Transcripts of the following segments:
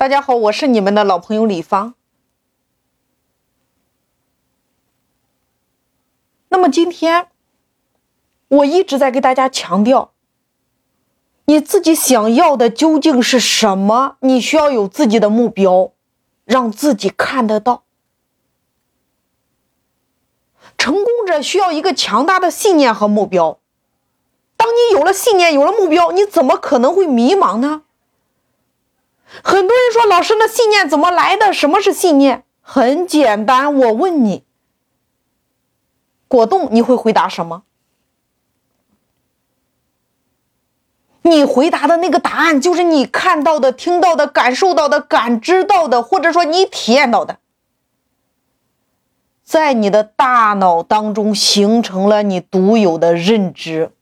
大家好，我是你们的老朋友李芳。那么今天我一直在给大家强调，你自己想要的究竟是什么？你需要有自己的目标，让自己看得到。成功者需要一个强大的信念和目标。当你有了信念，有了目标，你怎么可能会迷茫呢？很多人说：“老师，那信念怎么来的？什么是信念？”很简单，我问你，果冻，你会回答什么？你回答的那个答案就是你看到的、听到的、感受到的、感知到的，或者说你体验到的，在你的大脑当中形成了你独有的认知。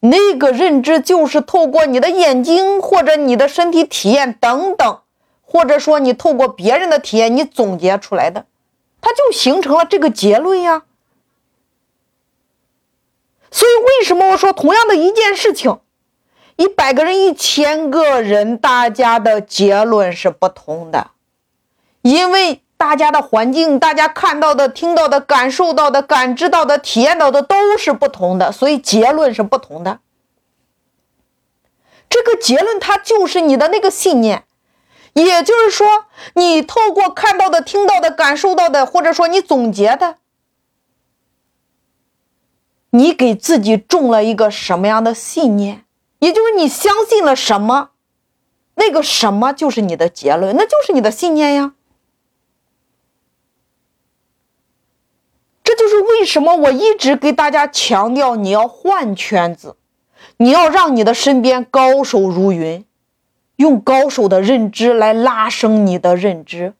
那个认知就是透过你的眼睛或者你的身体体验等等，或者说你透过别人的体验你总结出来的，它就形成了这个结论呀。所以为什么我说同样的一件事情，一百个人、一千个人，大家的结论是不同的，因为。大家的环境，大家看到的、听到的、感受到的、感知到的、体验到的都是不同的，所以结论是不同的。这个结论它就是你的那个信念，也就是说，你透过看到的、听到的、感受到的，或者说你总结的，你给自己种了一个什么样的信念？也就是你相信了什么，那个什么就是你的结论，那就是你的信念呀。这就是为什么我一直给大家强调，你要换圈子，你要让你的身边高手如云，用高手的认知来拉升你的认知，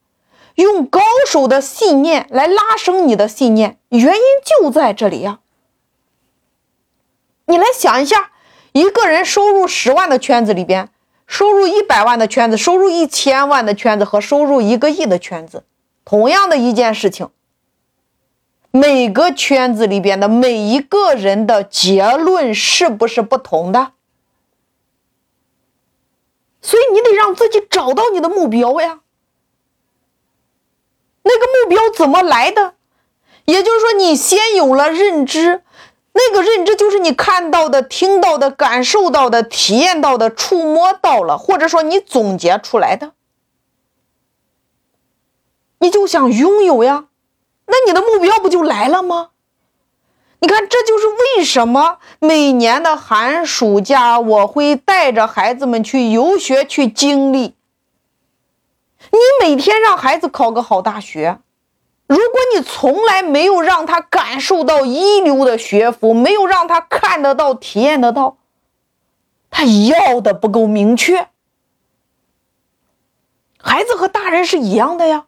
用高手的信念来拉升你的信念。原因就在这里呀！你来想一下，一个人收入十万的圈子里边，收入一百万的圈子，收入一千万的圈子和收入一个亿的圈子，同样的一件事情。每个圈子里边的每一个人的结论是不是不同的？所以你得让自己找到你的目标呀。那个目标怎么来的？也就是说，你先有了认知，那个认知就是你看到的、听到的、感受到的、体验到的、触摸到了，或者说你总结出来的，你就想拥有呀。那你的目标不就来了吗？你看，这就是为什么每年的寒暑假我会带着孩子们去游学去经历。你每天让孩子考个好大学，如果你从来没有让他感受到一流的学府，没有让他看得到、体验得到，他要的不够明确。孩子和大人是一样的呀。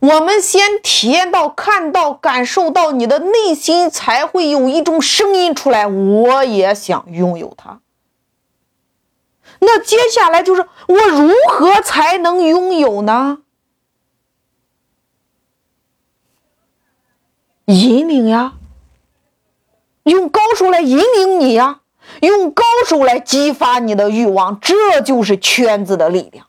我们先体验到、看到、感受到，你的内心才会有一种声音出来。我也想拥有它。那接下来就是我如何才能拥有呢？引领呀，用高手来引领你呀，用高手来激发你的欲望，这就是圈子的力量。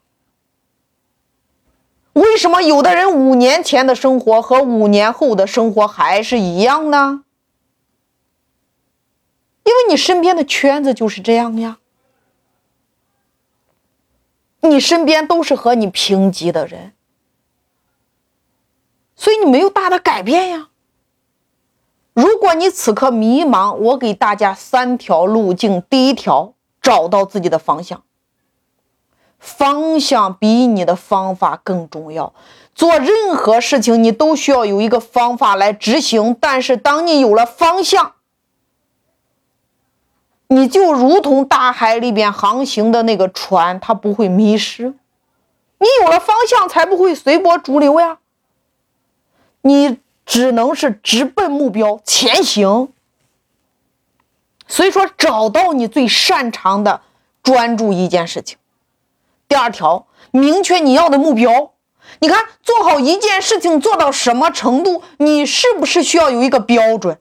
为什么有的人五年前的生活和五年后的生活还是一样呢？因为你身边的圈子就是这样呀，你身边都是和你平级的人，所以你没有大的改变呀。如果你此刻迷茫，我给大家三条路径：第一条，找到自己的方向。方向比你的方法更重要。做任何事情，你都需要有一个方法来执行。但是，当你有了方向，你就如同大海里边航行的那个船，它不会迷失。你有了方向，才不会随波逐流呀。你只能是直奔目标前行。所以说，找到你最擅长的，专注一件事情。第二条，明确你要的目标。你看，做好一件事情做到什么程度，你是不是需要有一个标准？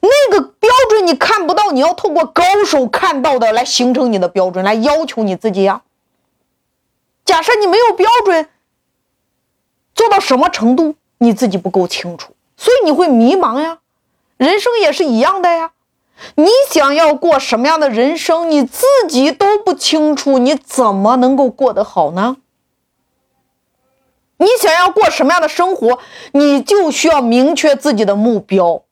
那个标准你看不到，你要透过高手看到的来形成你的标准，来要求你自己呀。假设你没有标准，做到什么程度你自己不够清楚，所以你会迷茫呀。人生也是一样的呀。你想要过什么样的人生，你自己都不清楚，你怎么能够过得好呢？你想要过什么样的生活，你就需要明确自己的目标。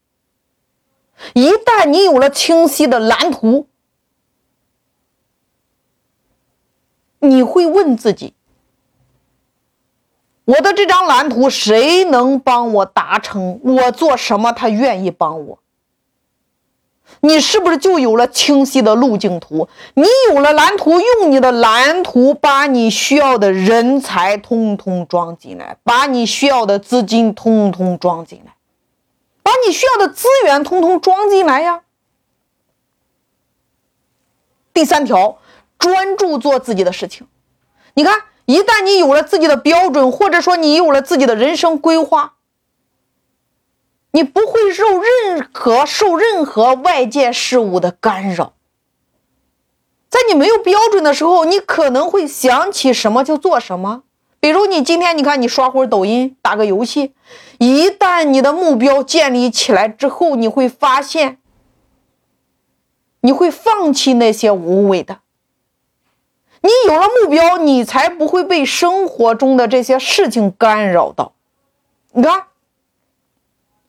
一旦你有了清晰的蓝图，你会问自己：我的这张蓝图谁能帮我达成？我做什么他愿意帮我？你是不是就有了清晰的路径图？你有了蓝图，用你的蓝图把你需要的人才通通装进来，把你需要的资金通通装进来，把你需要的资源通通装进来呀。第三条，专注做自己的事情。你看，一旦你有了自己的标准，或者说你有了自己的人生规划。你不会受任何受任何外界事物的干扰，在你没有标准的时候，你可能会想起什么就做什么。比如你今天，你看你刷会儿抖音，打个游戏。一旦你的目标建立起来之后，你会发现，你会放弃那些无谓的。你有了目标，你才不会被生活中的这些事情干扰到。你看。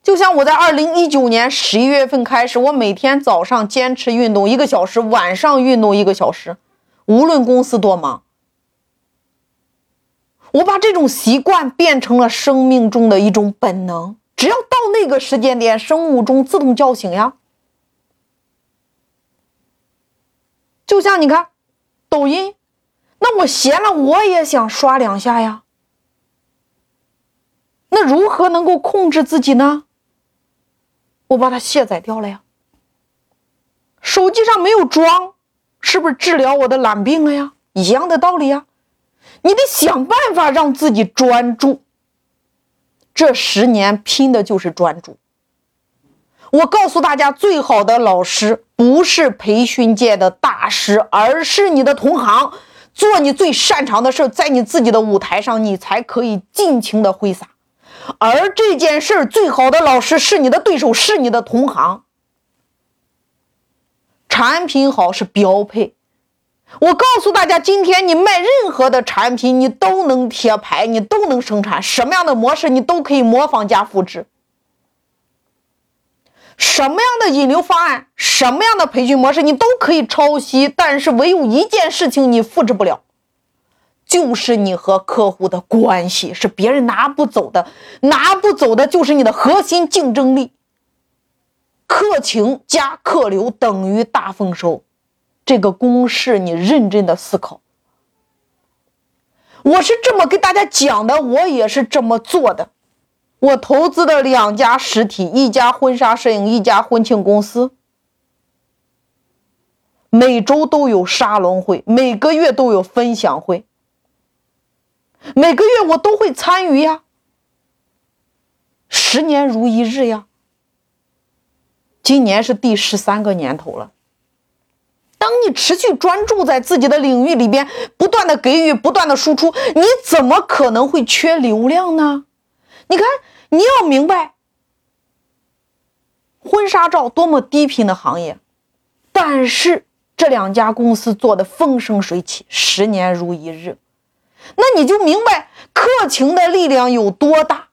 就像我在二零一九年十一月份开始，我每天早上坚持运动一个小时，晚上运动一个小时，无论公司多忙，我把这种习惯变成了生命中的一种本能。只要到那个时间点，生物钟自动叫醒呀。就像你看，抖音，那我闲了我也想刷两下呀。那如何能够控制自己呢？我把它卸载掉了呀。手机上没有装，是不是治疗我的懒病了呀？一样的道理呀。你得想办法让自己专注。这十年拼的就是专注。我告诉大家，最好的老师不是培训界的大师，而是你的同行。做你最擅长的事，在你自己的舞台上，你才可以尽情的挥洒。而这件事，最好的老师是你的对手，是你的同行。产品好是标配。我告诉大家，今天你卖任何的产品，你都能贴牌，你都能生产，什么样的模式你都可以模仿加复制。什么样的引流方案，什么样的培训模式，你都可以抄袭，但是唯有一件事情你复制不了。就是你和客户的关系是别人拿不走的，拿不走的就是你的核心竞争力。客情加客流等于大丰收，这个公式你认真的思考。我是这么给大家讲的，我也是这么做的。我投资的两家实体，一家婚纱摄影，一家婚庆公司，每周都有沙龙会，每个月都有分享会。每个月我都会参与呀，十年如一日呀。今年是第十三个年头了。当你持续专注在自己的领域里边，不断的给予，不断的输出，你怎么可能会缺流量呢？你看，你要明白，婚纱照多么低频的行业，但是这两家公司做的风生水起，十年如一日。那你就明白客情的力量有多大，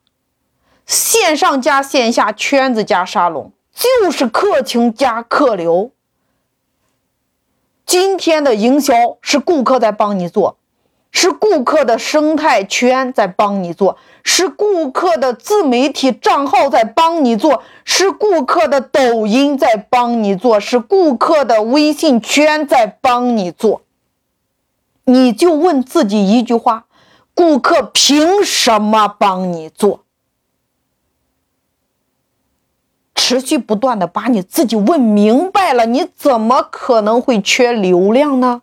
线上加线下，圈子加沙龙，就是客情加客流。今天的营销是顾客在帮你做，是顾客的生态圈在帮你做，是顾客的自媒体账号在帮你做，是顾客的抖音在帮你做，是顾客的微信圈在帮你做。你就问自己一句话：顾客凭什么帮你做？持续不断的把你自己问明白了，你怎么可能会缺流量呢？